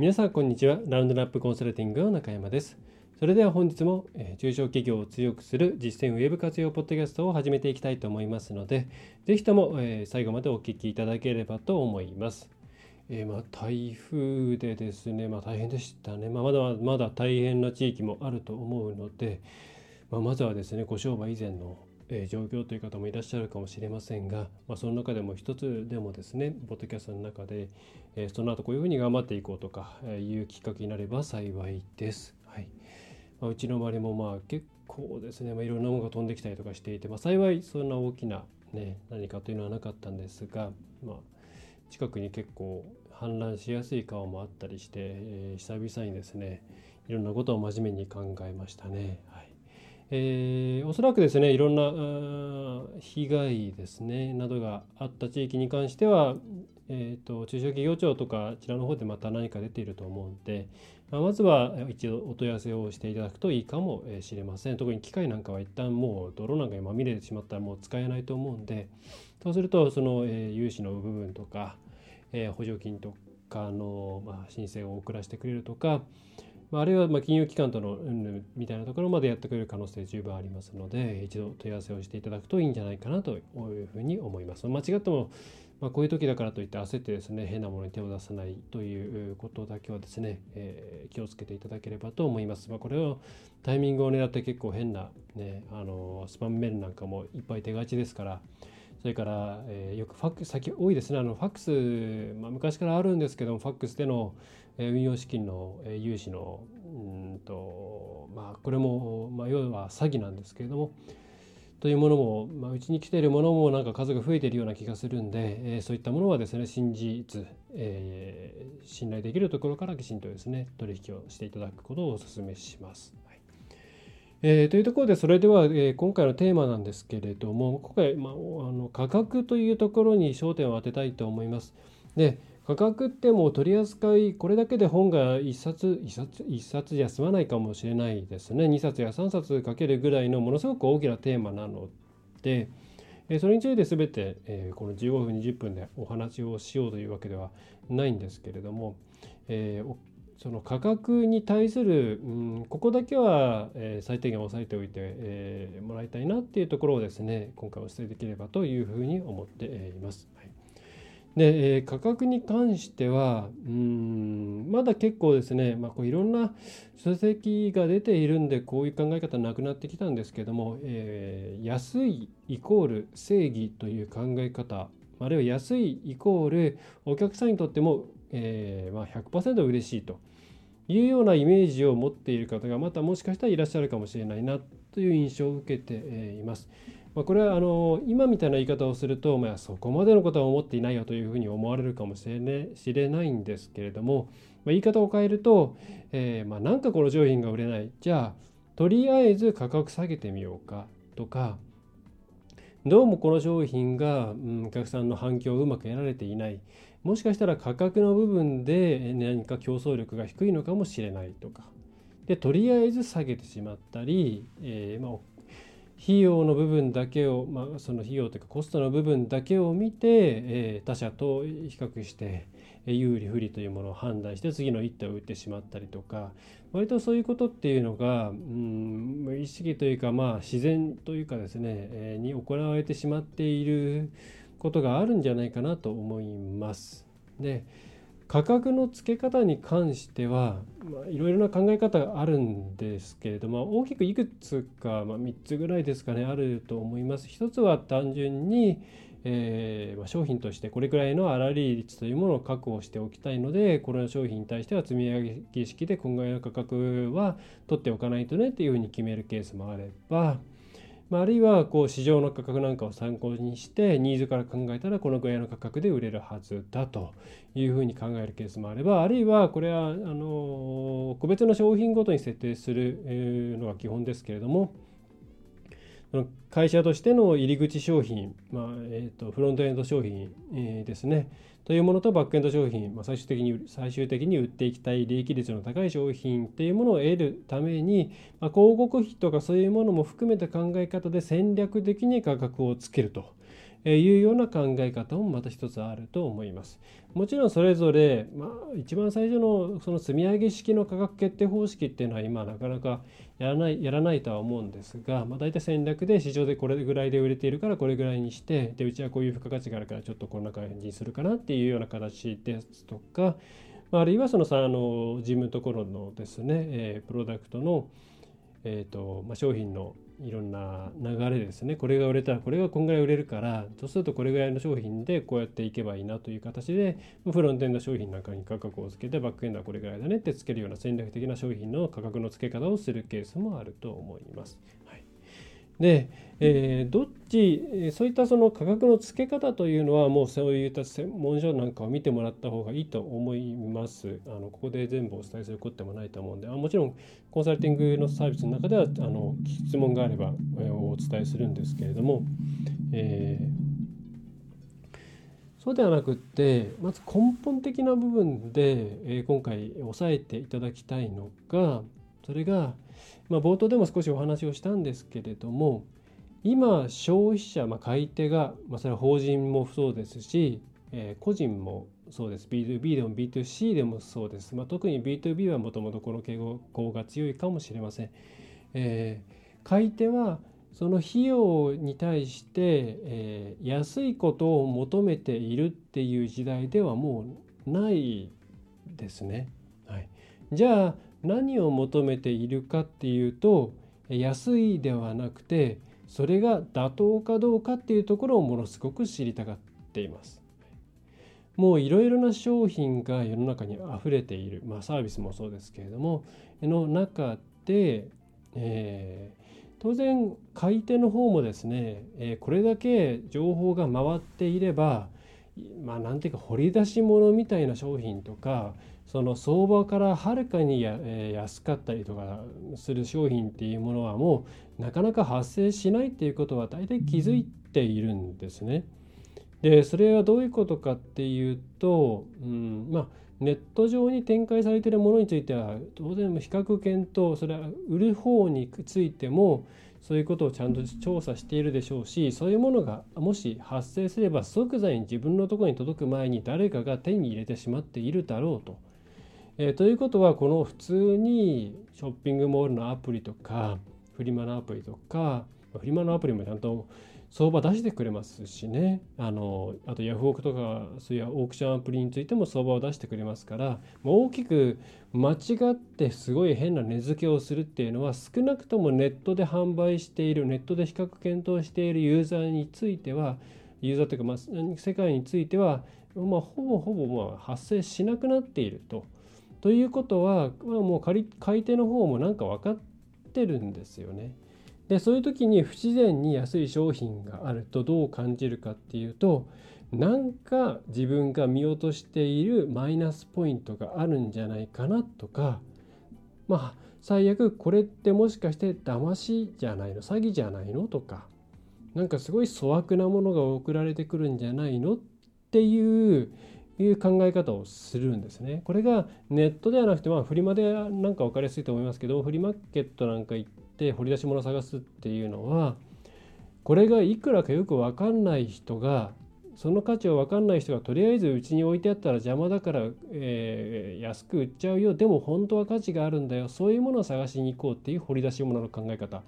皆さんこんにちは。ラウンドナップコンサルティングの中山です。それでは本日も、え、中小企業を強くする実践ウェブ活用ポッドキャストを始めていきたいと思いますのでぜひとも、え、最後までお聞きいただければと思います。えー、ま、台風でですね、まあ、大変でしたね、まあ、まだまだ大変な地域もあると思うので、まあ、まずはですねご商売以前の、え、状況という方もいらっしゃるかもしれませんが、まあ、その中でも一つでもですねポッドキャストの中で、え、その後こういうふうに頑張っていこうとか、えいうきっかけになれば幸いです。はいまあ、うちの周りもまあ結構ですね、まあ、いろんなものが飛んできたりとかしていて、まあ、幸いそんな大きな、ね、何かというのはなかったんですが、まあ、近くに結構氾濫しやすい川もあったりして、えー、久々にですねいろんなことを真面目に考えましたね。はいえー、おそらくですねいろんな被害ですねなどがあった地域に関しては、えーと、中小企業庁とかあちらの方でまた何か出ていると思うので、まあ、まずは一度お問い合わせをしていただくといいかもしれません。特に機械なんかは一旦もう泥なんかにまみれてしまったらもう使えないと思うんでそうするとその、えー、融資の部分とか、えー、補助金とかの、まあ、申請を遅らせてくれるとか、まあ、あるいはま金融機関とのうんみたいなところまでやってくれる可能性十分ありますので一度問い合わせをしていただくといいんじゃないかなというふうに思います。間違ってもまあ、こういう時だからといって焦ってですね変なものに手を出さないということだけはですね、えー、気をつけていただければと思います。まあ、これをタイミングを狙って結構変な、ね、あのスパムメールなんかもいっぱい手がちですから、それから、えー、よくファックス、先多いですね、あのファックス、まあ、昔からあるんですけども、ファックスでの、運用資金の、融資の、うんと、まあ、これも、まあ、要は詐欺なんですけれども、というものも、まあ、うちに来ているものもなんか数が増えているような気がするんで、えー、そういったものはですね、真実、えー、信頼できるところからきちんとですね、取引をしていただくことをお勧めします。えー、というところでそれでは、えー、今回のテーマなんですけれども今回、まあ、あの価格というところに焦点を当てたいと思います。で価格ってもう取り扱いこれだけで本が1冊1冊1冊じゃ済まないかもしれないですね2冊や3冊かけるぐらいのものすごく大きなテーマなので、それについて全て、この15分20分でお話をしようというわけではないんですけれども、その価格に対する、ここだけは、最低限押さえておいて、もらいたいなっていうところをですね今回お伝えできればというふうに思っています。はい、で、えー、価格に関してはまだ結構ですね、まあ、こういろんな書籍が出ているんでこういう考え方なくなってきたんですけども、えー、安いイコール正義という考え方あるいは安いイコールお客さんにとっても、えーまあ100%嬉しいと。いうようなイメージを持っている方がまたもしかしたらいらっしゃるかもしれないなという印象を受けています。まあ、これはあの今みたいな言い方をすると、まあ、そこまでのことは思っていないよというふうに思われるかもしれ,、ね、しれないんですけれども、まあ、言い方を変えると、えー、まあなんかこの商品が売れない。じゃあとりあえず価格下げてみようかとかどうもこの商品が、うん、お客さんの反響をうまく得られていない。もしかしたら価格の部分で何か競争力が低いのかもしれないとか。でとりあえず下げてしまったり、えー、まあ、費用の部分だけを、まあ、その費用というかコストの部分だけを見て、えー、他社と比較して有利不利というものを判断して次の一手を打ってしまったりとか割とそういうことっていうのが、うん、意識というか、まあ、自然というかですね、えー、に行われてしまっていることがあるんじゃないかなと思います。で価格の付け方に関してはいろいろな考え方があるんですけれども大きくいくつか、まあ、3つぐらいですかねあると思います。一つは単純に、えー、ま、商品としてこれくらいの粗利率というものを確保しておきたいのでこの商品に対しては積み上げ式で今後の価格は取っておかないとねっていうふうに決めるケースもあればまあ、るいはこう市場の価格なんかを参考にしてニーズから考えたらこのぐらいの価格で売れるはずだというふうに考えるケースもあればあるいはこれはあの個別の商品ごとに設定するのが基本ですけれども会社としての入り口商品、まあえーと、フロントエンド商品、ですね。というものとバックエンド商品、まあ、最終的に最終的に売っていきたい利益率の高い商品っていうものを得るために、まあ、広告費とかそういうものも含めた考え方で戦略的に価格をつけると。えいうような考え方もまた一つあると思います。もちろんそれぞれ、まあ、一番最初のその積み上げ式の価格決定方式っていうのは今なかなかやらないやらないとは思うんですが、まあ、大体戦略で市場でこれぐらいで売れているからこれぐらいにしてでうちはこういう付加価値があるからちょっとこんな感じにするかなっていうような形ですとか、まあ、あるいはそのさあの自分のところのですね、えー、プロダクトの、えーとまあ、商品のいろんな流れですねこれが売れたらこれがこんぐらい売れるからそうするとこれぐらいの商品でこうやっていけばいいなという形でフロントエンド商品なんかに価格をつけてバックエンドはこれぐらいだねってつけるような戦略的な商品の価格の付け方をするケースもあると思います。はいで、えー、どっちそういったその価格の付け方というのはもうそういった専門書なんかを見てもらった方がいいと思います。あのここで全部お伝えすることでもないと思うんであもちろんコンサルティングのサービスの中ではあの質問があればお伝えするんですけれども、えー、そうではなくってまず根本的な部分で、え、今回押さえていただきたいのがそれがまあ、冒頭でも少しお話をしたんですけれども今消費者、まあ、買い手が、まあ、それは法人もそうですし、えー、個人もそうです。B2B でも B2C でもそうです、まあ、特に B2B はもともとこの傾向が強いかもしれません、えー、買い手はその費用に対して、えー、安いことを求めているっていう時代ではもうないですね。はい、じゃあ何を求めているかっていうと安いではなくてそれが妥当かどうかっていうところをものすごく知りたがっています。もういろいろな商品が世の中にあふれている、まあ、サービスもそうですけれどもの中で、えー、当然買い手の方もですね、えー、これだけ情報が回っていればまあなんていうか掘り出し物みたいな商品とかその相場からはるかに、安かったりとかする商品っていうものはもうなかなか発生しないっていうことは大体気づいているんですね。でそれはどういうことかっていうと、うんまあ、ネット上に展開されているものについては当然比較検討それは売る方についてもそういうことをちゃんと調査しているでしょうしそういうものがもし発生すれば即座に自分のとこに届く前に誰かが手に入れてしまっているだろうと。えー、ということはこの普通にショッピングモールのアプリとかフリマのアプリとかフリマのアプリもちゃんと相場出してくれますしねあのあとヤフオクとかそういうオークションアプリについても相場を出してくれますから大きく間違ってすごい変な値付けをするっていうのは少なくともネットで販売しているネットで比較検討しているユーザーについてはユーザーというか、まあ、世界については、まあ、ほぼほぼまあ発生しなくなっていると。ということは、まあ、もう買い手の方もなんか分かってるんですよね。でそういう時に不自然に安い商品があるとどう感じるかっていうとなんか自分が見落としているマイナスポイントがあるんじゃないかなとかまあ最悪これってもしかして騙しじゃないの詐欺じゃないのとかなんかすごい粗悪なものが送られてくるんじゃないのっていういう考え方をするんですね。これがネットではなくて、まあ、フリマでなんか分かりやすいと思いますけど、フリマーケットなんか行って掘り出し物を探すっていうのは、これがいくらかよく分かんない人が、その価値を分かんない人がとりあえずうちに置いてあったら邪魔だから、えー、安く売っちゃうよ。でも本当は価値があるんだよ。そういうものを探しに行こうっていう掘り出し物の考え方。っ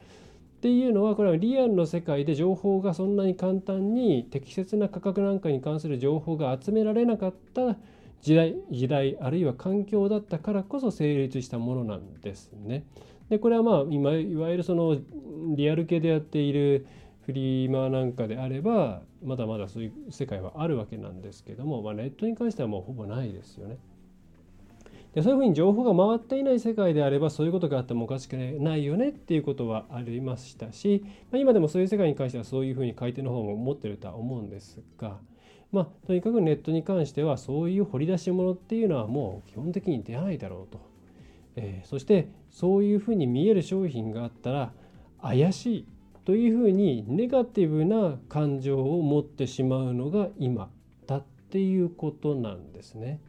ていうのはこれはリアルの世界で情報がそんなに簡単に適切な価格なんかに関する情報が集められなかった時代時代あるいは環境だったからこそ成立したものなんですね。でこれはまあ今いわゆるそのリアル系でやっているフリーマーなんかであればまだまだそういう世界はあるわけなんですけども、まあ、ネットに関してはもうほぼないですよね。でそういうふうに情報が回っていない世界であればそういうことがあってもおかしくないよねっていうことはありましたし、まあ、今でもそういう世界に関してはそういうふうに買い手の方も持ってるとは思うんですが、まあ、とにかくネットに関してはそういう掘り出し物っていうのはもう基本的に出ないだろうと。えー、そしてそういうふうに見える商品があったら怪しいというふうにネガティブな感情を持ってしまうのが今だっていうことなんですね。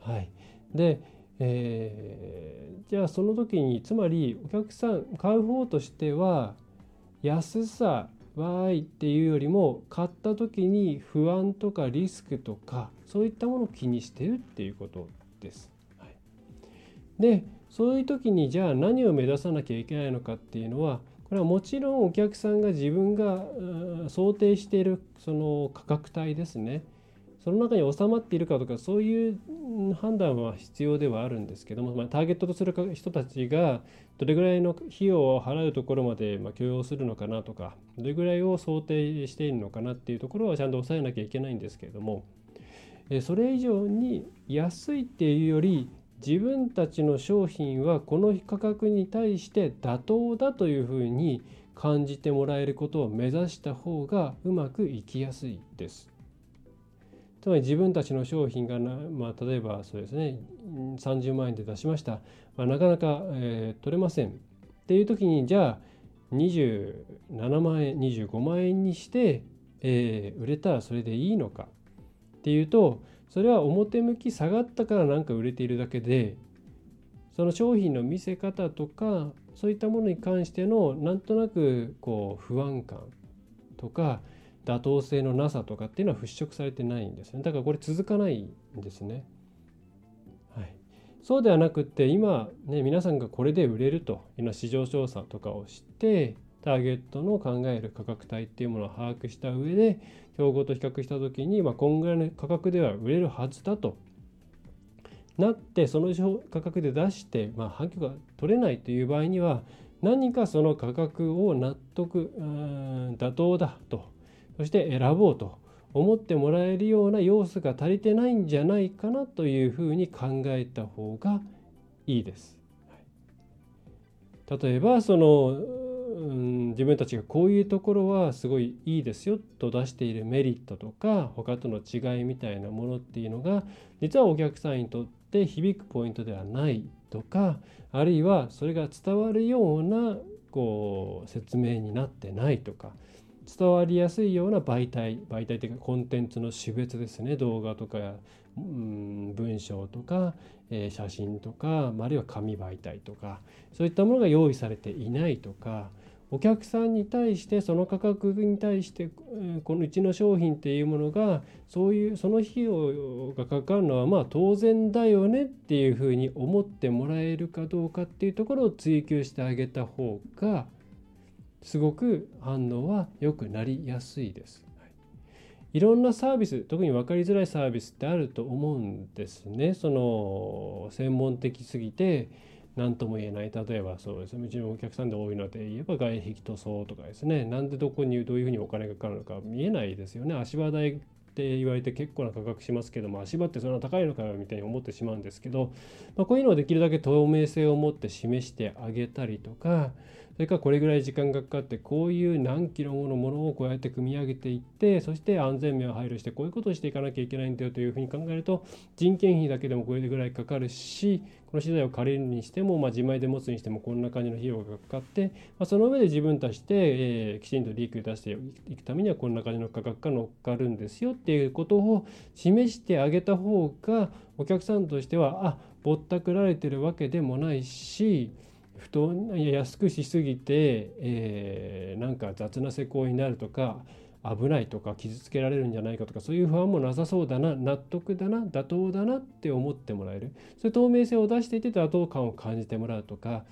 はい、で、えー、じゃあその時につまりお客さん買う方としては安さわーいっていうよりも買った時に不安とかリスクとかそういったものを気にしてるっていうことです。でそういう時にじゃあ何を目指さなきゃいけないのかっていうのはこれはもちろんお客さんが自分が想定しているその価格帯ですね。その中に収まっているかとかそういう判断は必要ではあるんですけども、まあ、ターゲットとする人たちがどれぐらいの費用を払うところまでま許容するのかなとかどれぐらいを想定しているのかなっていうところはちゃんと抑えなきゃいけないんですけれどもそれ以上に安いっていうより自分たちの商品はこの価格に対して妥当だというふうに感じてもらえることを目指した方がうまくいきやすいです。つまり自分たちの商品がな、まあ、例えばそうですね30万円で出しました、まあ、なかなか、えー、取れません。っていう時にじゃあ27万円25万円にして、えー、売れたらそれでいいのか。っていうとそれは表向き下がったからなんか売れているだけでその商品の見せ方とかそういったものに関してのなんとなくこう不安感とか妥当性のなさとかっていうのは払拭されてないんですねだからこれ続かないんですね。はい、そうではなくって今ね皆さんがこれで売れるというような市場調査とかをしてターゲットの考える価格帯っていうものを把握した上で競合と比較した時に、まあ、こんぐらいの価格では売れるはずだとなってその価格で出して、まあ、反響が取れないという場合には何かその価格を納得妥当だとそして選ぼうと思ってもらえるような要素が足りてないんじゃないかなというふうに考えた方がいいです。例えばその、うん、自分たちがこういうところはすごいいいですよと出しているメリットとか他との違いみたいなものっていうのが実はお客さんにとって響くポイントではないとかあるいはそれが伝わるようなこう説明になってないとか伝わりやすいような媒体媒体というかコンテンツの種別ですね。動画とか、うん、文章とか、え、写真とかあるいは紙媒体とかそういったものが用意されていないとかお客さんに対してその価格に対してこのうちの商品っていうものがそういうその費用がかかるのはまあ当然だよねっていうふうに思ってもらえるかどうかっていうところを追求してあげた方がすごく反応は良くなりやすいです。いろんなサービス特に分かりづらいサービスってあると思うんですね。その専門的すぎて何とも言えない。例えばそうですね。うちのお客さんで多いので言えば外壁塗装とかですね。なんでどこにどういうふうにお金がかかるのか見えないですよね。足場代って言われて結構な価格しますけども足場ってそんな高いのかよみたいに思ってしまうんですけど、まあ、こういうのをできるだけ透明性を持って示してあげたりとかそれからこれぐらい時間がかかってこういう何キロものものをこうやって組み上げていってそして安全面を配慮してこういうことをしていかなきゃいけないんだよというふうに考えると人件費だけでもこれぐらいかかるしこの資材を借りるにしても、まあ、自前で持つにしてもこんな感じの費用がかかって、まあ、その上で自分たちで、えー、きちんと利益を出していくためにはこんな感じの価格が乗っかるんですよっていうことを示してあげた方がお客さんとしてはあぼったくられてるわけでもないし不当安くしすぎて、えー、なんか雑な施工になるとか危ないとか傷つけられるんじゃないかとかそういう不安もなさそうだな納得だな妥当だなって思ってもらえる。それ透明性を出していて妥当感を感じてもらうとか、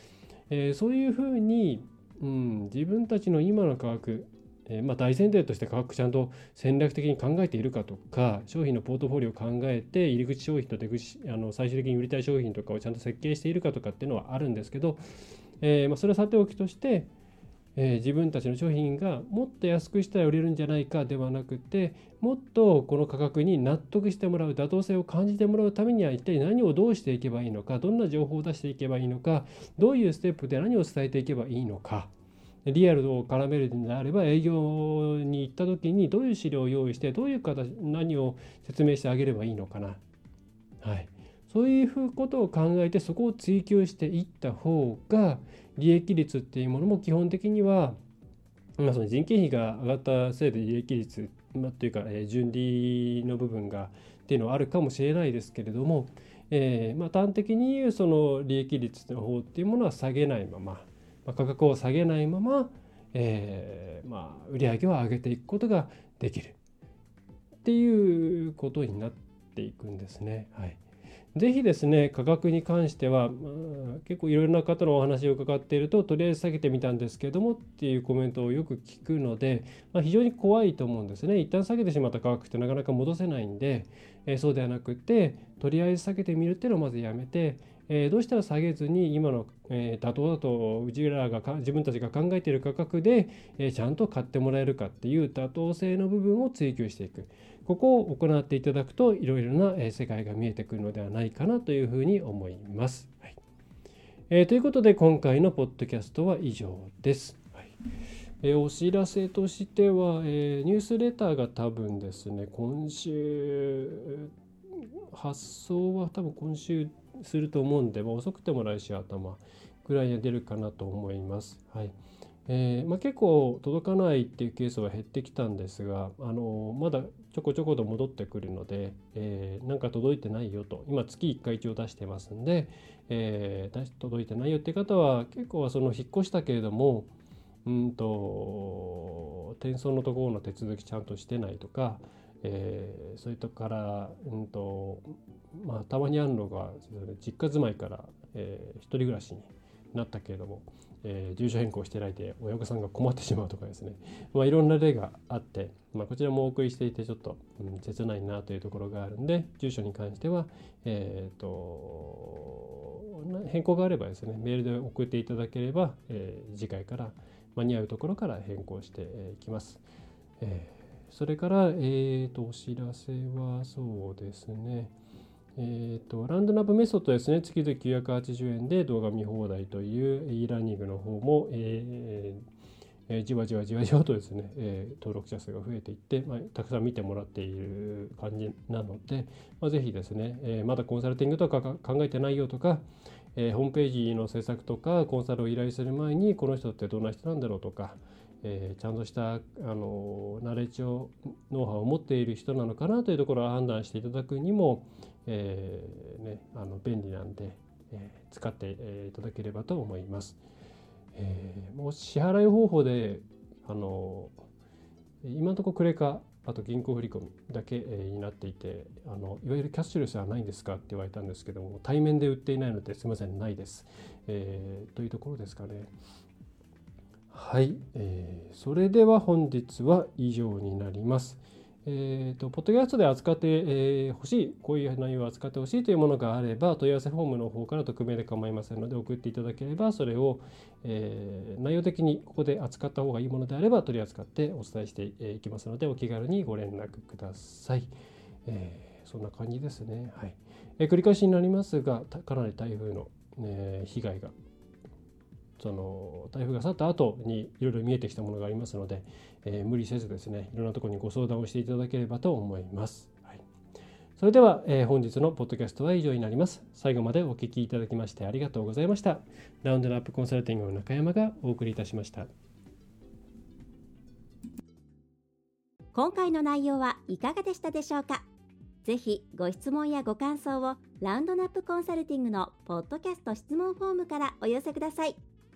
えー、そういうふうに、うん、自分たちの今の科学えー、まあ、大前提として価格ちゃんと戦略的に考えているかとか商品のポートフォリオを考えて入り口商品と出口あの最終的に売りたい商品とかをちゃんと設計しているかとかっていうのはあるんですけど、えー、まあ、それはさておきとして、えー、自分たちの商品がもっと安くしたら売れるんじゃないかではなくてもっとこの価格に納得してもらう妥当性を感じてもらうためには一体何をどうしていけばいいのかどんな情報を出していけばいいのかどういうステップで何を伝えていけばいいのか。リアルを絡めるのであれば営業に行った時にどういう資料を用意してどういう形何を説明してあげればいいのかな。はい、そういうことを考えてそこを追求していった方が利益率っていうものも基本的には、まあ、その人件費が上がったせいで利益率、まあ、というか、えー、純利の部分がっていうのはあるかもしれないですけれども、えー、まあ端的に言うその利益率の方っていうものは下げないまま、まあ、価格を下げないまま、えー、まあ売り上げを上げていくことができる。っていうことになっていくんですね。はい。ぜひですね価格に関しては、まあ、結構いろいろな方のお話を伺っているととりあえず下げてみたんですけどもっていうコメントをよく聞くので、まあ、非常に怖いと思うんですね。一旦下げてしまった価格ってなかなか戻せないんで、えー、そうではなくてとりあえず下げてみるっていうのをまずやめて、えー、どうしたら下げずに今の、えー、妥当だとうちらが自分たちが考えている価格で、えー、ちゃんと買ってもらえるかっていう妥当性の部分を追求していく。ここを行っていただくといろいろな世界が見えてくるのではないかなというふうに思います。はいえ、ということで今回のポッドキャストは以上です。はいえ、お知らせとしては、え、ニュースレターが多分ですね今週発送は多分今週すると思うんで、まあ、遅くても来週頭ぐらいに出るかなと思います。はいえーまあ、結構届かないっていうケースは減ってきたんですが、あのまだちょこちょこと戻ってくるので、えー、なんか届いてないよと今月1回一応出してますんで、えー、届いてないよっていう方は結構はその引っ越したけれどもうんと転送のところの手続きちゃんとしてないとか、えー、それとから、うんとまあ、たまにあるのが実家住まいから、えー、一人暮らしになったけれども、えー、住所変更してないで親御さんが困ってしまうとかですね、まあ、いろんな例があって、まあ、こちらもお送りしていてちょっと、うん、切ないなというところがあるんで住所に関しては、えーと、変更があればですねメールで送っていただければ、えー、次回から間に合うところから変更していきます。えー、それから、えーとお知らせはそうですね。えーと、ラウンドナップメソッドですね、月々980円で動画見放題という e ラーニングの方も、えーえー、じわじわじわじわとですね、えー、登録者数が増えていって、まあ、たくさん見てもらっている感じなので、まあ、ぜひですね、えー、まだコンサルティングとか考えてないよとか、えー、ホームページの制作とかコンサルを依頼する前にこの人ってどんな人なんだろうとか、えー、ちゃんとしたあのナレッジをノウハウを持っている人なのかなというところを判断していただくにも、えーね、あの便利なんで、えー、使っていただければと思います。えー、もう支払い方法であの今のところクレカあと銀行振込だけになっていてあのいわゆるキャッシュレスはないんですかって言われたんですけども対面で売っていないのですみませんないです、えー、というところですかねはい、えー、それでは本日は以上になります。えーと、ポッドキャストで扱ってほ、えー、しい、こういう内容を扱ってほしいというものがあれば、問い合わせフォームの方から匿名で構いませんので、送っていただければ、それを、えー、内容的にここで扱った方がいいものであれば、取り扱ってお伝えしていきますので、お気軽にご連絡ください。えー、そんな感じですね。はいえー、繰り返しになりますが、かなり台風の、ね、被害がその台風が去った後にいろいろ見えてきたものがありますので、えー、無理せずですねいろんなところにご相談をしていただければと思います。はい、それでは、えー、本日のポッドキャストは以上になります。最後までお聞きいただきましてありがとうございました。ラウンドナップコンサルティングの中山がお送りいたしました。今回の内容はいかがでしたでしょうか？ぜひご質問やご感想をラウンドナップコンサルティングのポッドキャスト質問フォームからお寄せください。